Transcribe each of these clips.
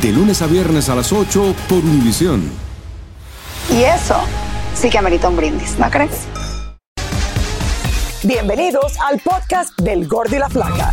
De lunes a viernes a las 8 por Univisión. Y eso sí que amerita un brindis, ¿no crees? Bienvenidos al podcast del Gordo y la Flaca.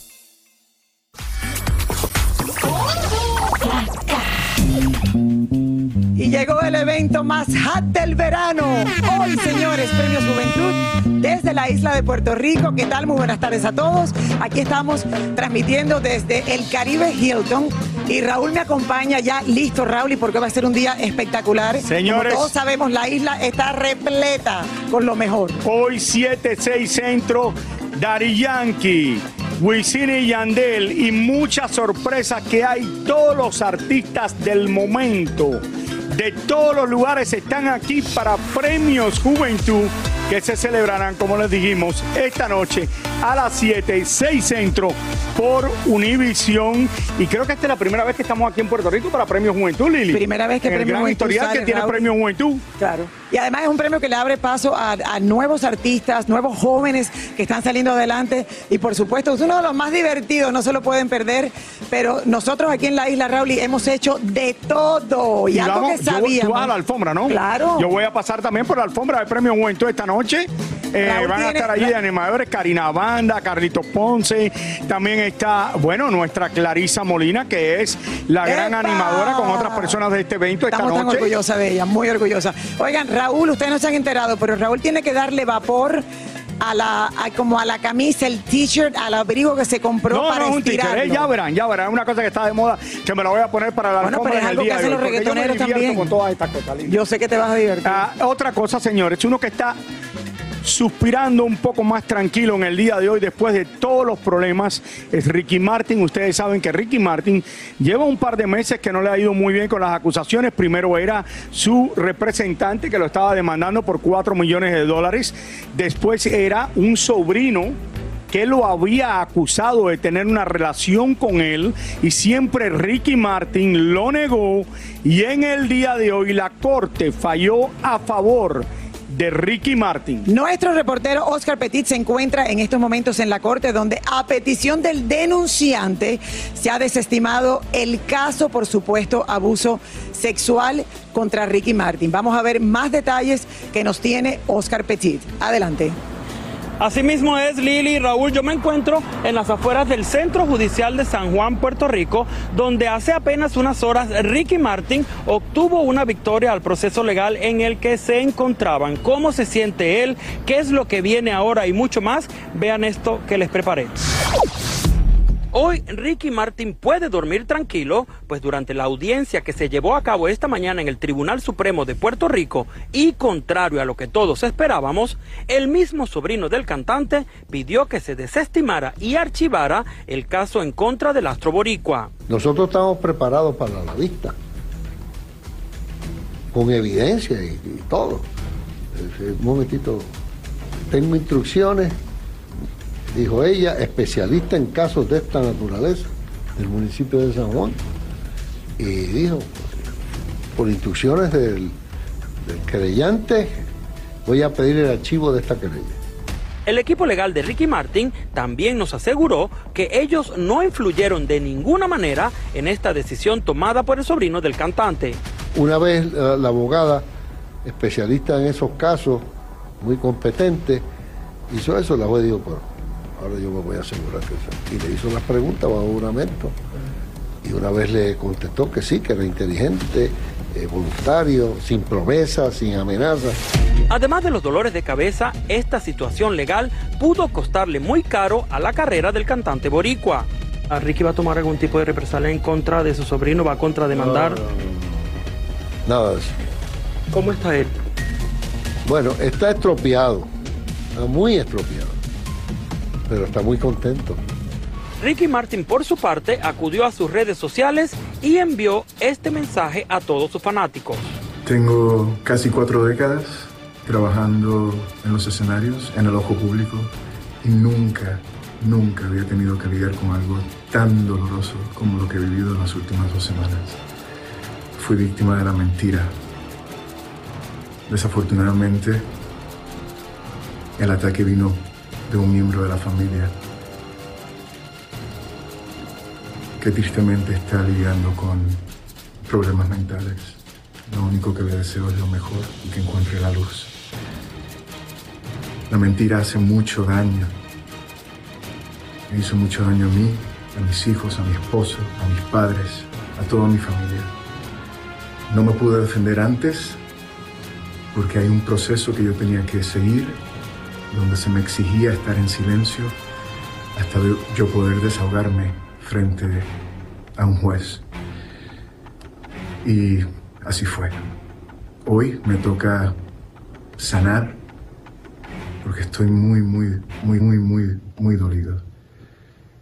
Y llegó el evento más hot del verano. Hoy, señores, Premios Juventud desde la isla de Puerto Rico. ¿Qué tal? Muy buenas tardes a todos. Aquí estamos transmitiendo desde el Caribe Hilton. Y Raúl me acompaña ya listo, Raúl, y porque va a ser un día espectacular. Señores. Como todos sabemos, la isla está repleta con lo mejor. Hoy 7-6 Centro, Dari Yankee, Wisin y Yandel y muchas sorpresas que hay. Todos los artistas del momento de todos los lugares están aquí para Premios Juventud que se celebrarán, como les dijimos, esta noche a las 7, 6 Centro por Univisión. Y creo que esta es la primera vez que estamos aquí en Puerto Rico para Premios Juventud, Lili. Primera vez que en el Premio gran Juventud historial sale, que tiene Raúl. Premios Juventud. Claro. Y además es un premio que le abre paso a, a nuevos artistas, nuevos jóvenes que están saliendo adelante. Y por supuesto, es uno de los más divertidos, no se lo pueden perder. Pero nosotros aquí en la isla, Raúl, hemos hecho de todo. Y, algo vamos- que yo- sabíamos. tú vas a la alfombra, ¿no? Claro. Yo voy a pasar también por la alfombra de Premio Juventud esta noche. Eh, van a estar allí de animadores Karina Banda, Carlitos Ponce. También está, bueno, nuestra Clarisa Molina, que es la gran animadora con otras personas de este evento esta Estamos tan noche. orgullosa de ella, muy orgullosa. Oigan, Raúl, ustedes no se han enterado, pero Raúl tiene que darle vapor a la, a- como a la camisa, el t-shirt, al abrigo que se compró No, para no, un títere, ya verán, ya verán. Es una cosa que está de moda, que me la voy a poner para la Bueno, pero es algo que hacen los porque yo me reggaetoneros también. con todas estas cosas. Yo sé que te vas a divertir. Ah, otra cosa, señores, uno que está suspirando un poco más tranquilo en el día de hoy después de todos los problemas es Ricky Martin. Ustedes saben que Ricky Martin lleva un par de meses que no le ha ido muy bien con las acusaciones. Primero era su representante que lo estaba demandando por 4 millones de dólares. Después era un sobrino que lo había acusado de tener una relación con él y siempre Ricky Martin lo negó y en el día de hoy la corte falló a favor de Ricky Martin. Nuestro reportero Oscar Petit se encuentra en estos momentos en la corte donde a petición del denunciante se ha desestimado el caso por supuesto abuso sexual contra Ricky Martin. Vamos a ver más detalles que nos tiene Oscar Petit. Adelante. Asimismo es Lili y Raúl, yo me encuentro en las afueras del Centro Judicial de San Juan, Puerto Rico, donde hace apenas unas horas Ricky Martin obtuvo una victoria al proceso legal en el que se encontraban. ¿Cómo se siente él? ¿Qué es lo que viene ahora y mucho más? Vean esto que les preparé. Hoy Ricky Martin puede dormir tranquilo, pues durante la audiencia que se llevó a cabo esta mañana en el Tribunal Supremo de Puerto Rico y contrario a lo que todos esperábamos, el mismo sobrino del cantante pidió que se desestimara y archivara el caso en contra del astro boricua. Nosotros estamos preparados para la vista, con evidencia y, y todo. Un momentito, tengo instrucciones dijo ella, especialista en casos de esta naturaleza del municipio de San Juan. Y dijo, por instrucciones del, del querellante, voy a pedir el archivo de esta querella. El equipo legal de Ricky Martin también nos aseguró que ellos no influyeron de ninguna manera en esta decisión tomada por el sobrino del cantante. Una vez la, la abogada, especialista en esos casos, muy competente, hizo eso, la juez dijo, pues ahora yo me voy a asegurar que sea. Y le hizo las preguntas bajo juramento. Y una vez le contestó que sí, que era inteligente, eh, voluntario, sin promesas, sin amenazas. Además de los dolores de cabeza, esta situación legal pudo costarle muy caro a la carrera del cantante boricua. ¿A Ricky va a tomar algún tipo de represalia en contra de su sobrino? ¿Va a contrademandar? Nada de eso. ¿Cómo está él? Bueno, está estropeado, está muy estropeado, pero está muy contento. Ricky Martin, por su parte, acudió a sus redes sociales y envió este mensaje a todos sus fanáticos. Tengo casi cuatro décadas trabajando en los escenarios, en el ojo público, y nunca, nunca había tenido que lidiar con algo tan doloroso como lo que he vivido en las últimas dos semanas. Fui víctima de la mentira. Desafortunadamente, el ataque vino de un miembro de la familia que tristemente está lidiando con problemas mentales. Lo único que le deseo es lo mejor y que encuentre la luz. La mentira hace mucho daño. Me hizo mucho daño a mí, a mis hijos, a mi esposo, a mis padres, a toda mi familia. No me pude defender antes porque hay un proceso que yo tenía que seguir donde se me exigía estar en silencio hasta yo poder desahogarme frente a un juez. Y así fue. Hoy me toca sanar porque estoy muy, muy, muy, muy, muy, muy dolido.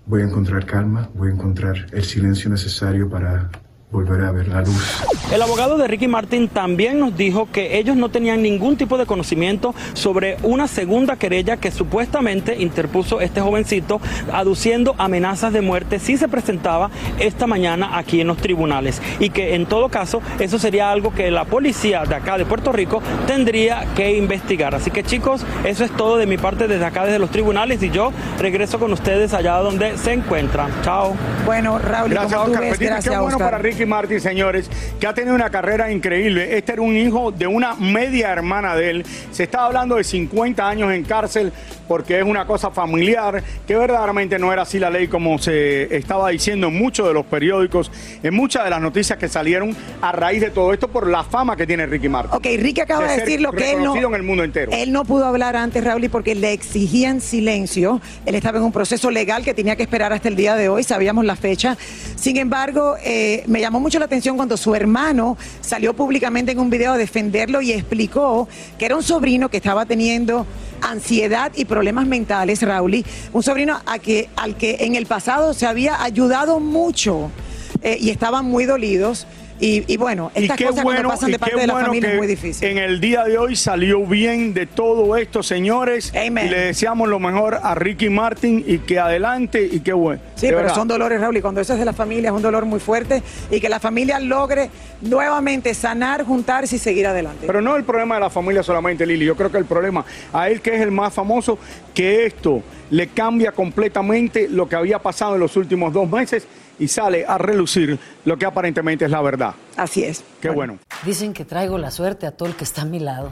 Voy a encontrar calma, voy a encontrar el silencio necesario para volver a ver la luz. El abogado de Ricky Martin también nos dijo que ellos no tenían ningún tipo de conocimiento sobre una segunda querella que supuestamente interpuso este jovencito aduciendo amenazas de muerte si se presentaba esta mañana aquí en los tribunales y que en todo caso eso sería algo que la policía de acá de Puerto Rico tendría que investigar. Así que chicos, eso es todo de mi parte desde acá desde los tribunales y yo regreso con ustedes allá donde se encuentran. Chao. Bueno, Raúl, Gracias, como tú Oscar. ves, Petit, gracias, qué bueno Oscar. para Ricky Martin, señores, que ha tenido una carrera increíble. Este era un hijo de una media hermana de él. Se estaba hablando de 50 años en cárcel porque es una cosa familiar, que verdaderamente no era así la ley como se estaba diciendo en muchos de los periódicos, en muchas de las noticias que salieron a raíz de todo esto por la fama que tiene Ricky Martin. Ok, Ricky acaba de, decir lo que él no, en el mundo entero. él no pudo hablar antes, Raúl, y porque le exigían silencio. Él estaba en un proceso legal que tenía que esperar hasta el día de hoy, sabíamos la fecha. Sin embargo, eh, me llamó mucho la atención cuando su hermano salió públicamente en un video a defenderlo y explicó que era un sobrino que estaba teniendo ansiedad y problemas mentales, Raúl, un sobrino a que, al que en el pasado se había ayudado mucho eh, y estaban muy dolidos. Y, y bueno, Y estas qué cosas bueno, cuando pasan y de qué parte de la bueno familia que es muy difícil. En el día de hoy salió bien de todo esto, señores. Amen. Y le deseamos lo mejor a Ricky Martin y que adelante y qué bueno. Sí, pero verdad. son dolores, Raúl, y cuando eso es de la familia es un dolor muy fuerte y que la familia logre nuevamente sanar, juntarse y seguir adelante. Pero no el problema de la familia solamente, Lili. Yo creo que el problema a él, que es el más famoso, que esto le cambia completamente lo que había pasado en los últimos dos meses y sale a relucir lo que aparentemente es la verdad. Así es. Qué bueno. Dicen que traigo la suerte a todo el que está a mi lado.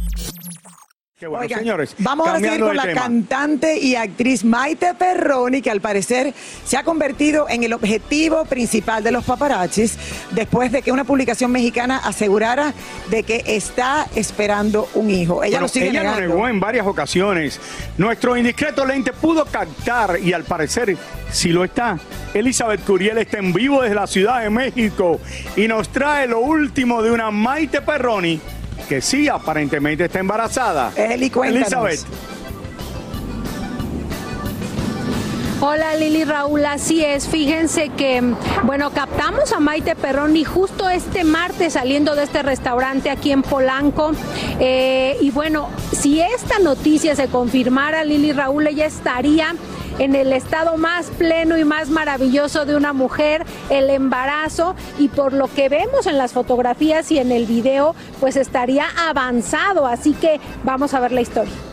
Qué bueno, Oigan, señores. Vamos a seguir con la tema. cantante y actriz Maite Perroni, que al parecer se ha convertido en el objetivo principal de los paparazzis después de que una publicación mexicana asegurara de que está esperando un hijo. Ella Bueno, lo sigue ella lo negó en varias ocasiones. Nuestro indiscreto lente pudo captar, y al parecer si lo está, Elizabeth Curiel está en vivo desde la Ciudad de México y nos trae lo último de una Maite Perroni que sí aparentemente está embarazada. Eli, cuéntanos. Elizabeth. Hola Lili Raúl, así es. Fíjense que, bueno, captamos a Maite Perroni justo este martes saliendo de este restaurante aquí en Polanco. Eh, y bueno, si esta noticia se confirmara, Lili Raúl, ella estaría en el estado más pleno y más maravilloso de una mujer, el embarazo, y por lo que vemos en las fotografías y en el video, pues estaría avanzado. Así que vamos a ver la historia.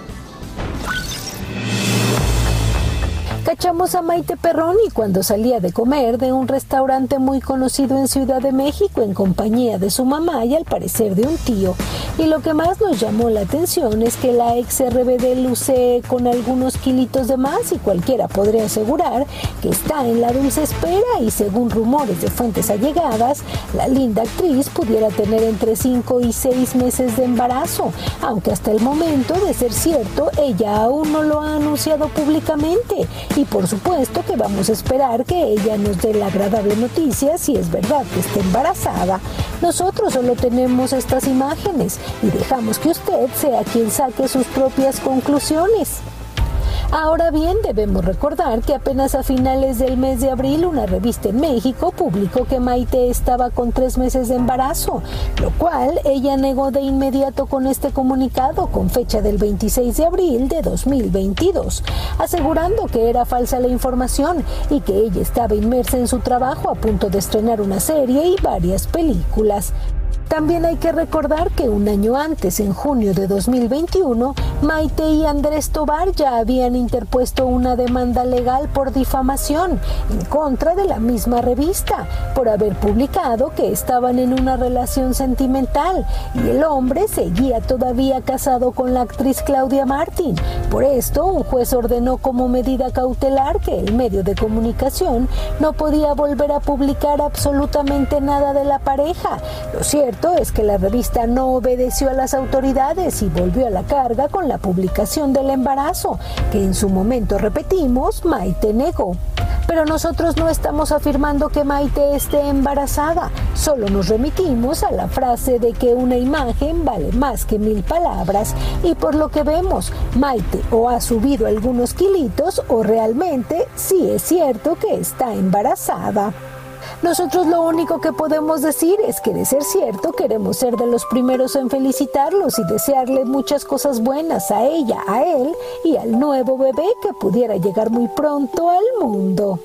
Cachamos a Maite Perroni cuando salía de comer de un restaurante muy conocido en Ciudad de México en compañía de su mamá y al parecer de un tío. Y lo que más nos llamó la atención es que la ex RBD luce con algunos kilitos de más y cualquiera podría asegurar que está en la dulce espera y según rumores de fuentes allegadas, la linda actriz pudiera tener entre 5 y 6 meses de embarazo, aunque hasta el momento de ser cierto, ella aún no lo ha anunciado públicamente y por supuesto que vamos a esperar que ella nos dé la agradable noticia si es verdad que está embarazada. Nosotros solo tenemos estas imágenes y dejamos que usted sea quien saque sus propias conclusiones. Ahora bien, debemos recordar que apenas a finales del mes de abril una revista en México publicó que Maite estaba con tres meses de embarazo, lo cual ella negó de inmediato con este comunicado con fecha del 26 de abril de 2022, asegurando que era falsa la información y que ella estaba inmersa en su trabajo a punto de estrenar una serie y varias películas. También hay que recordar que un año antes, en junio de 2021, Maite y Andrés Tobar ya habían interpuesto una demanda legal por difamación en contra de la misma revista por haber publicado que estaban en una relación sentimental y el hombre seguía todavía casado con la actriz Claudia Martín. Por esto, un juez ordenó como medida cautelar que el medio de comunicación no podía volver a publicar absolutamente nada de la pareja. Lo cierto es que la revista no obedeció a las autoridades y volvió a la carga con la publicación del embarazo, que en su momento, repetimos, Maite negó. Pero nosotros no estamos afirmando que Maite esté embarazada, solo nos remitimos a la frase de que una imagen vale más que mil palabras y por lo que vemos, Maite o ha subido algunos kilitos o realmente sí es cierto que está embarazada. Nosotros lo único que podemos decir es que de ser cierto queremos ser de los primeros en felicitarlos y desearle muchas cosas buenas a ella, a él y al nuevo bebé que pudiera llegar muy pronto al mundo.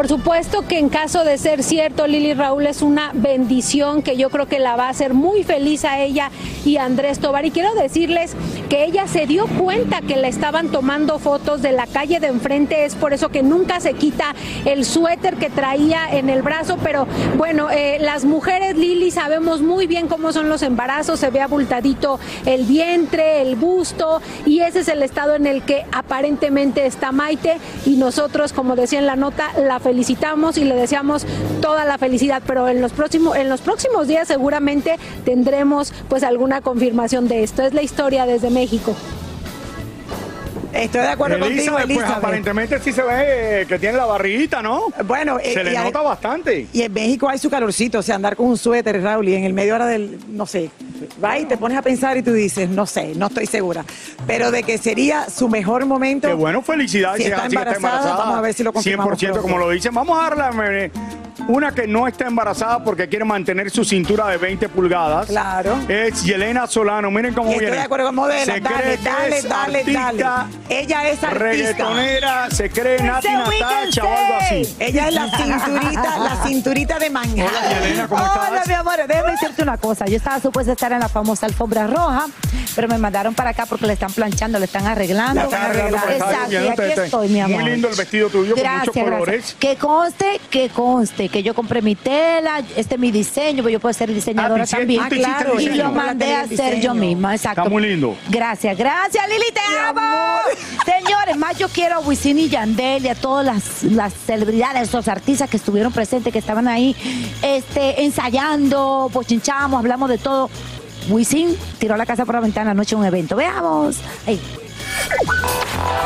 Por supuesto que en caso de ser cierto, Lili Raúl es una bendición que yo creo que la va a hacer muy feliz a ella y a Andrés Tobar. Y quiero decirles que ella se dio cuenta que le estaban tomando fotos de la calle de enfrente, es por eso que nunca se quita el suéter que traía en el brazo. Pero bueno, eh, las mujeres, Lili, sabemos muy bien cómo son los embarazos, se ve abultadito el vientre, el busto, y ese es el estado en el que aparentemente está Maite. Y nosotros, como decía en la nota, la felicitamos y le deseamos toda la felicidad, pero en los próximos en los próximos días seguramente tendremos pues alguna confirmación de esto. Es la historia desde México. Estoy de acuerdo contigo, Elizabeth, pues Elizabeth. aparentemente sí se ve que tiene la barriguita, ¿no? Bueno, eh, se le hay- nota bastante. Y en México hay su calorcito, o sea, andar con un suéter, Raúl, y en el medio hora del, no sé, Va y te pones a pensar y tú dices, no sé, no estoy segura. Pero de que sería su mejor momento. Qué bueno, felicidades. Si está está embarazada, vamos a ver si lo confirmamos 100% como pronto. lo dicen. Vamos a darle eh, una que no está embarazada porque quiere mantener su cintura de 20 pulgadas. Claro. Es Yelena Solano. Miren cómo estoy viene. de acuerdo con modelo. Se Dale, cree que dale, es dale, artista, dale. Ella es artista. Reggaetonera, se cree Nati Natacha o algo así. Ella es la cinturita, la cinturita de Manhattan. Hola, Yelena, ¿cómo estás? Hola, mi amor, déjame decirte una cosa. Yo estaba supuesta a estar en la famosa alfombra roja, pero me mandaron para acá porque le están planchando, le están arreglando. La están arreglando, Exacto, y aquí estoy, mi amor. Muy lindo el vestido tuyo con muchos colores. Que conste, que conste, que yo compré mi tela, este es mi diseño, porque yo puedo ser diseñadora Ah, también. hiciste el y lo mandé a hacer yo misma, exacto. Está muy lindo. Gracias, gracias Lili, te amo. Señores, más yo quiero a Wisin y Yandel y a todas las, las celebridades, los artistas que estuvieron presentes, que estaban ahí este, ensayando, pochinchamos, hablamos de todo. Wisin tiró la casa por la ventana anoche en un evento. Veamos.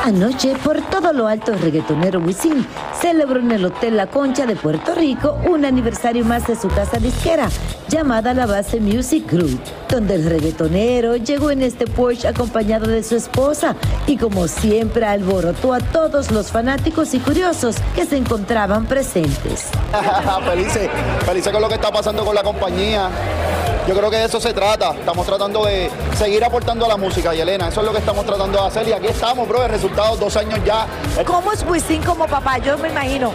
Anoche, por todo lo alto, el reggaetonero Wisin celebró en el Hotel La Concha de Puerto Rico un aniversario más de su casa disquera, llamada La Base Music Group, donde el reggaetonero llegó en este Porsche acompañado de su esposa y como siempre alborotó a todos los fanáticos y curiosos que se encontraban presentes. felices, felices con lo que está pasando con la compañía. Yo creo que de eso se trata. Estamos tratando de seguir aportando a la música, y Elena. Eso es lo que estamos tratando de hacer. Y aquí estamos, bro. El resultado, dos años ya. ¿Cómo es Wisin como papá? Yo me imagino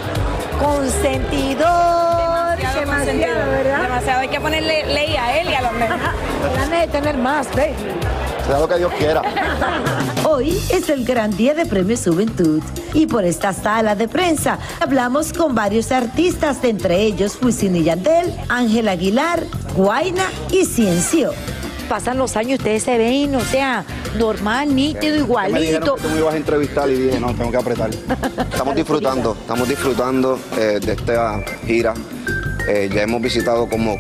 consentidor, demasiado, ¿verdad? Demasiado. Hay que ponerle ley a él y a los nenes. Ganas de tener más, ve. Sea lo que Dios quiera. Hoy es el gran día de Premios Juventud y por esta sala de prensa hablamos con varios artistas, entre ellos Wisin y Yandel, Ángel Aguilar, Guaina y Ciencio. Pasan los años, ustedes se ven, o sea, normal, nítido, Me igualito. que tú me ibas a entrevistar y dije, no, tengo que apretar. Estamos disfrutando, estamos disfrutando eh, de esta gira. Eh, ya hemos visitado como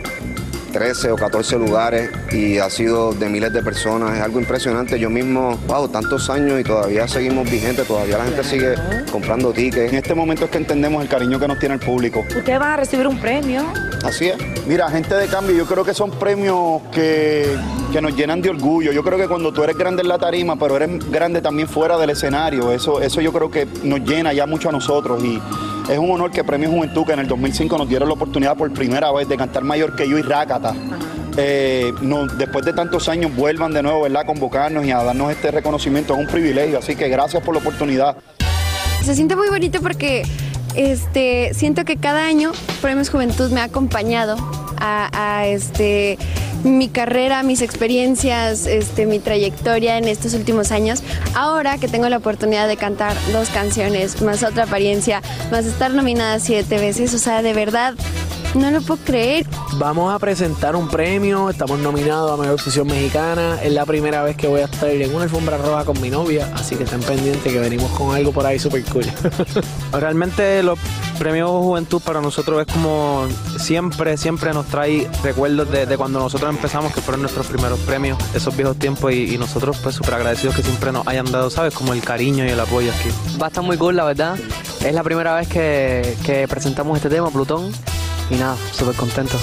13 o 14 lugares y ha sido de miles de personas. Es algo impresionante. Yo mismo, wow, tantos años y todavía seguimos vigentes, todavía la gente sigue comprando tickets. En este momento es que entendemos el cariño que nos tiene el público. Ustedes van a recibir un premio. Así es. Mira, gente de cambio, yo creo que son premios que, que nos llenan de orgullo. Yo creo que cuando tú eres grande en la tarima, pero eres grande también fuera del escenario, eso, eso yo creo que nos llena ya mucho a nosotros. Y es un honor que Premio Juventud, que en el 2005 nos dieron la oportunidad por primera vez de cantar Mayor que yo y Rácata. eh, nos- después de tantos años vuelvan de nuevo ¿verdad? a convocarnos y a darnos este reconocimiento. Es un privilegio, así que gracias por la oportunidad. Se siente muy bonito porque este, siento que cada año Premios Juventud me ha acompañado a, a, este, mi carrera, mis experiencias, este, mi trayectoria en estos últimos años. Ahora que tengo la oportunidad de cantar dos canciones, más otra apariencia, más estar nominada siete veces, o sea, de verdad, no lo puedo creer. Vamos a presentar un premio, estamos nominados a Mejor Fusión Mexicana. Es la primera vez que voy a estar en una alfombra roja con mi novia, así que estén pendientes que venimos con algo por ahí súper cool. Realmente los premios Juventud para nosotros es como siempre, siempre nos trae recuerdos de, de cuando nosotros empezamos, que fueron nuestros primeros premios, esos viejos tiempos, y, y nosotros pues súper agradecidos que siempre nos hayan dado, ¿sabes? Como el cariño y el apoyo aquí. Va a estar muy cool, la verdad. Es la primera vez que, que presentamos este tema, Plutón. Y nada, súper contento.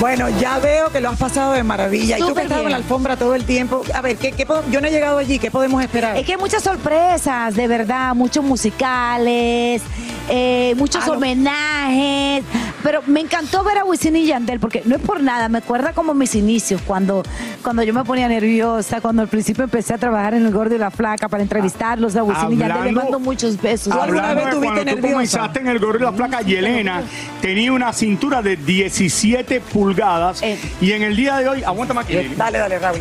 Bueno, ya veo que lo has pasado de maravilla. y tú que has estado en la alfombra todo el tiempo. A ver, ¿qué, qué yo no he llegado allí. ¿Qué podemos esperar? Es que hay muchas sorpresas, de verdad, muchos musicales, eh, muchos Ah, no. homenajes. Pero me encantó ver a Wisin y Yandel, porque no es por nada, me acuerda como mis inicios, cuando, cuando yo me ponía nerviosa, cuando al principio empecé a trabajar en El Gordo y la Flaca para entrevistarlos a Wisin y Yandel. Le Hablando- mando muchos besos. Hablando de cuando tú comenzaste en el gorro y la placa, Yelena tenía una cintura de 17 pulgadas y en el día de hoy, aguanta más Eh, Dale, dale, Raúl.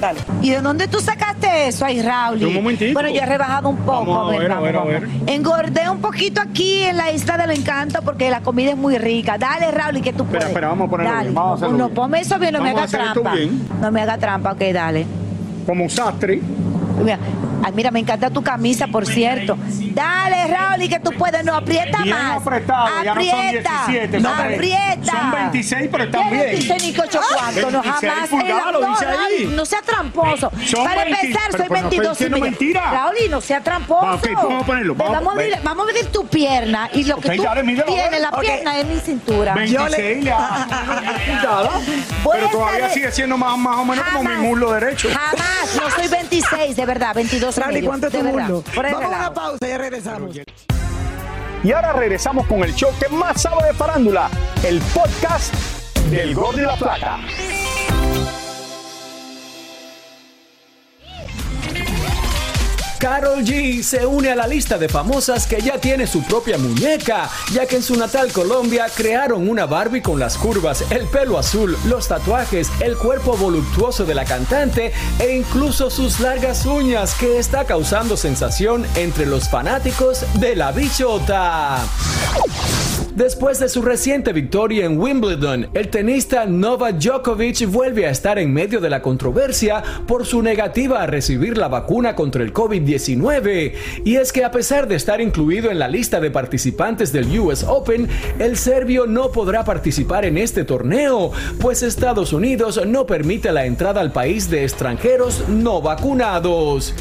Dale. ¿Y de dónde tú sacaste eso, ay, Raúl? Un momentico. Bueno, yo he rebajado un poco. Vamos a ver, a ver, a ver. Engordé un poquito aquí en la isla del encanto porque la comida es muy rica. Dale, Raúl, que tú Espera, puedes. espera, vamos a ponerlo Dale. bien, vamos a hacerlo no, bien. ponme eso bien, no me Vamos a haga trampa. No me haga trampa, ok, dale. Como sastre. Mira, Ay, mira, me encanta tu camisa, por cierto. Dale, Raúl, y que tú puedes, no aprieta Bien más. apretado, ya no son aprieta, 17, son ve- aprieta. son 26, pero están ¿Qué bien. 26 ni que ocho cuartos? No, 26 jamás. lo no, dice ahí. No sea tramposo. Son Para 20, empezar, soy pero no estoy 22 y mentira. Raúl, no sea tramposo. Va, ok, vamos a ponerlo, vamos, Vamos, a medir, vamos a medir tu pierna y lo que Ok, tú dale, tienes, la Ok. pierna es mi cintura. 26 le ha- Voy Pero todavía sigue siendo más, más o menos como mi muslo derecho. Jamás, no soy 26, de verdad, 22 y Raúl, ¿y medio, cuánto es tu de Vamos a una pausa y ya regresamos. Y ahora regresamos con el show que más sabe de farándula, el podcast del Gol de la Plata. Carol G se une a la lista de famosas que ya tiene su propia muñeca, ya que en su natal Colombia crearon una Barbie con las curvas, el pelo azul, los tatuajes, el cuerpo voluptuoso de la cantante e incluso sus largas uñas que está causando sensación entre los fanáticos de la bichota. Después de su reciente victoria en Wimbledon, el tenista Novak Djokovic vuelve a estar en medio de la controversia por su negativa a recibir la vacuna contra el COVID-19. Y es que a pesar de estar incluido en la lista de participantes del US Open, el serbio no podrá participar en este torneo, pues Estados Unidos no permite la entrada al país de extranjeros no vacunados.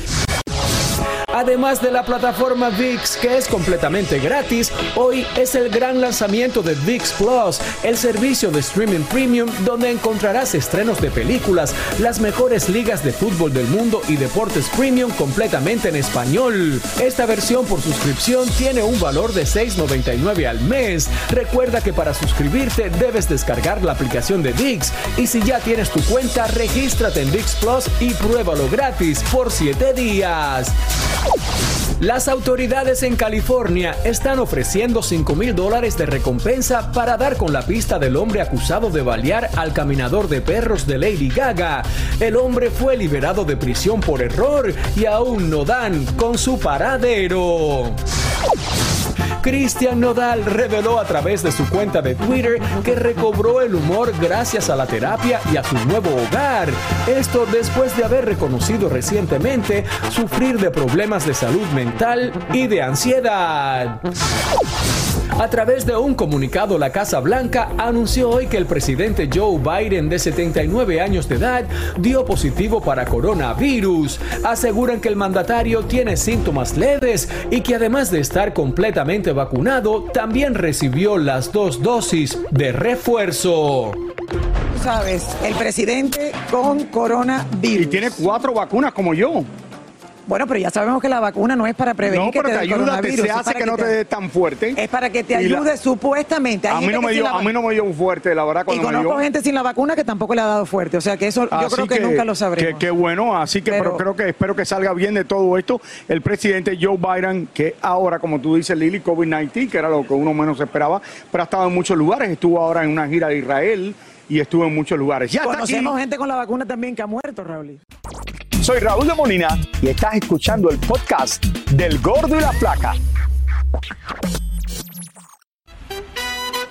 Además de la plataforma VIX, que es completamente gratis, hoy es el gran lanzamiento de VIX Plus, el servicio de streaming premium donde encontrarás estrenos de películas, las mejores ligas de fútbol del mundo y deportes premium completamente en español. Esta versión por suscripción tiene un valor de $6.99 al mes. Recuerda que para suscribirte debes descargar la aplicación de VIX y si ya tienes tu cuenta, regístrate en VIX Plus y pruébalo gratis por 7 días. Las autoridades en California están ofreciendo 5 mil dólares de recompensa para dar con la pista del hombre acusado de balear al caminador de perros de Lady Gaga. El hombre fue liberado de prisión por error y aún no dan con su paradero. Cristian Nodal reveló a través de su cuenta de Twitter que recobró el humor gracias a la terapia y a su nuevo hogar. Esto después de haber reconocido recientemente sufrir de problemas de salud mental y de ansiedad. A través de un comunicado, la Casa Blanca anunció hoy que el presidente Joe Biden, de 79 años de edad, dio positivo para coronavirus. Aseguran que el mandatario tiene síntomas leves y que además de estar completamente vacunado, también recibió las dos dosis de refuerzo. Tú sabes, el presidente con coronavirus. Y tiene cuatro vacunas como yo. Bueno, pero ya sabemos que la vacuna no es para prevenir No, que te dé ayuda, te, coronavirus, se hace que no te dé tan fuerte. Es para que te Y la- ayude supuestamente. Hay A mí, no me dio, la a mí no me dio un fuerte, la verdad, Y cuando me conozco dio. gente sin la vacuna que tampoco le ha dado fuerte. O sea que eso yo creo que, nunca lo sabremos. Que bueno, así que pero, Pero- creo que espero que salga bien de todo esto. El presidente Joe Biden, que ahora, como tú dices, Lili, COVID-19, que era lo que uno menos esperaba, pero ha estado en muchos lugares. Estuvo ahora en una gira de Israel y estuvo en muchos lugares. Ya aquí. Conocemos gente con la vacuna también que ha muerto, Raúl. Soy Raúl de Molina y estás escuchando el podcast del Gordo y la Flaca.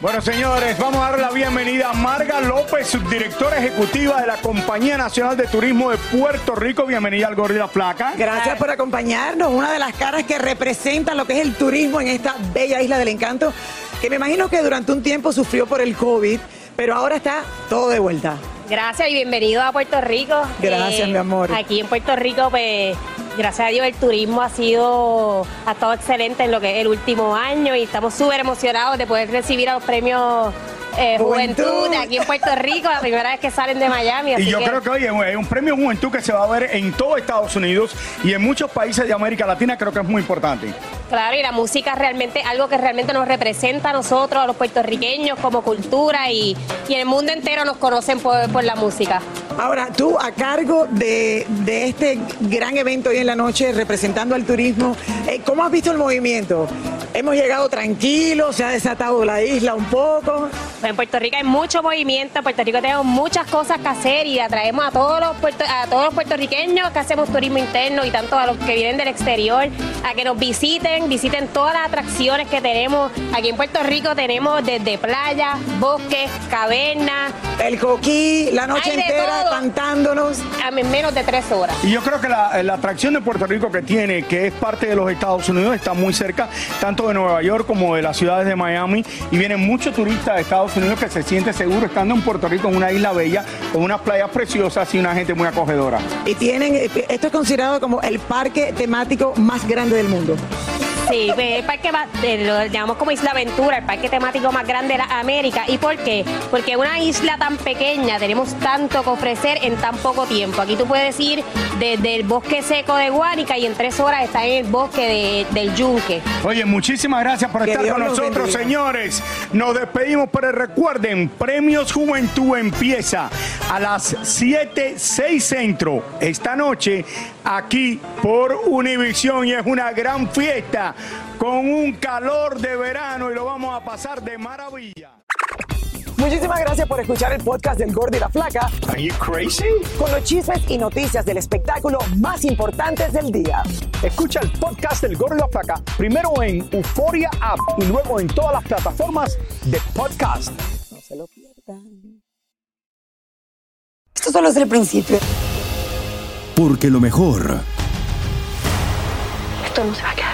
Bueno, señores, vamos a dar la bienvenida a Marga López, subdirectora ejecutiva de la Compañía Nacional de Turismo de Puerto Rico. Bienvenida al Gordo y la Flaca. Gracias por acompañarnos. Una de las caras que representan lo que es el turismo en esta bella isla del encanto, que me imagino que durante un tiempo sufrió por el COVID, pero ahora está todo de vuelta. Gracias y bienvenido a Puerto Rico. Eh, Gracias, mi amor. Aquí en Puerto Rico, pues, gracias a Dios, el turismo ha sido, ha estado excelente en lo que es el último año y estamos súper emocionados de poder recibir a los premios eh, Juventud. Juventud aquí en Puerto Rico, la primera vez que salen de Miami. Y yo que- creo que, oye, es un premio Juventud que se va a ver en todo Estados Unidos y en muchos países de América Latina, creo que es muy importante. Claro, y la música es realmente algo que realmente nos representa a nosotros, a los puertorriqueños, como cultura y, y en el mundo entero nos conocen por, por la música. Ahora, tú a cargo de, de este gran evento hoy en la noche, representando al turismo, eh, ¿cómo has visto el movimiento? Hemos llegado tranquilos, se ha desatado la isla un poco. Pues en Puerto Rico hay mucho movimiento, en Puerto Rico tenemos muchas cosas que hacer y atraemos a todos los puerto- a todos los puertorriqueños que hacemos turismo interno y tanto a los que vienen del exterior a que nos visiten, visiten todas las atracciones que tenemos. Aquí en Puerto Rico tenemos desde playa, bosques, cavernas. El coquí, la noche entera, cantándonos. A menos de tres horas. Y yo creo que la, la atracción de Puerto Rico que tiene, que es parte de los Estados Unidos, está muy cerca, tanto de Nueva York como de las ciudades de Miami. Y vienen muchos turistas de Estados Unidos que se sienten seguros estando en Puerto Rico, en una isla bella, con unas playas preciosas y una gente muy acogedora. Y tienen, eh, esto es considerado como el parque temático más grande del mundo. Sí, el parque va- de- lo llamamos como Isla Aventura, el parque temático más grande de la América. ¿Y por qué? Porque una isla tan pequeña tenemos tanto que ofrecer en tan poco tiempo. Aquí tú puedes ir desde el bosque seco de Guánica y en tres horas estás en el bosque de- del Yunque. Oye, muchísimas gracias por Que estar Dios con nosotros, bendiga. señores. Nos despedimos, pero recuerden, Premios Juventud empieza a las 7, 6 centro esta noche aquí por Univisión y es una gran fiesta con un calor de verano y lo vamos a pasar de maravilla. Muchísimas gracias por escuchar el podcast del Gordo y la Flaca. Are you crazy? Con los chismes y noticias del espectáculo más importantes del día. Escucha el podcast del Gordo y la Flaca primero en Euforia App y luego en todas las plataformas de podcast. No se lo pierdan. Esto solo es el principio. Porque lo mejor, Esto no se va a quedar.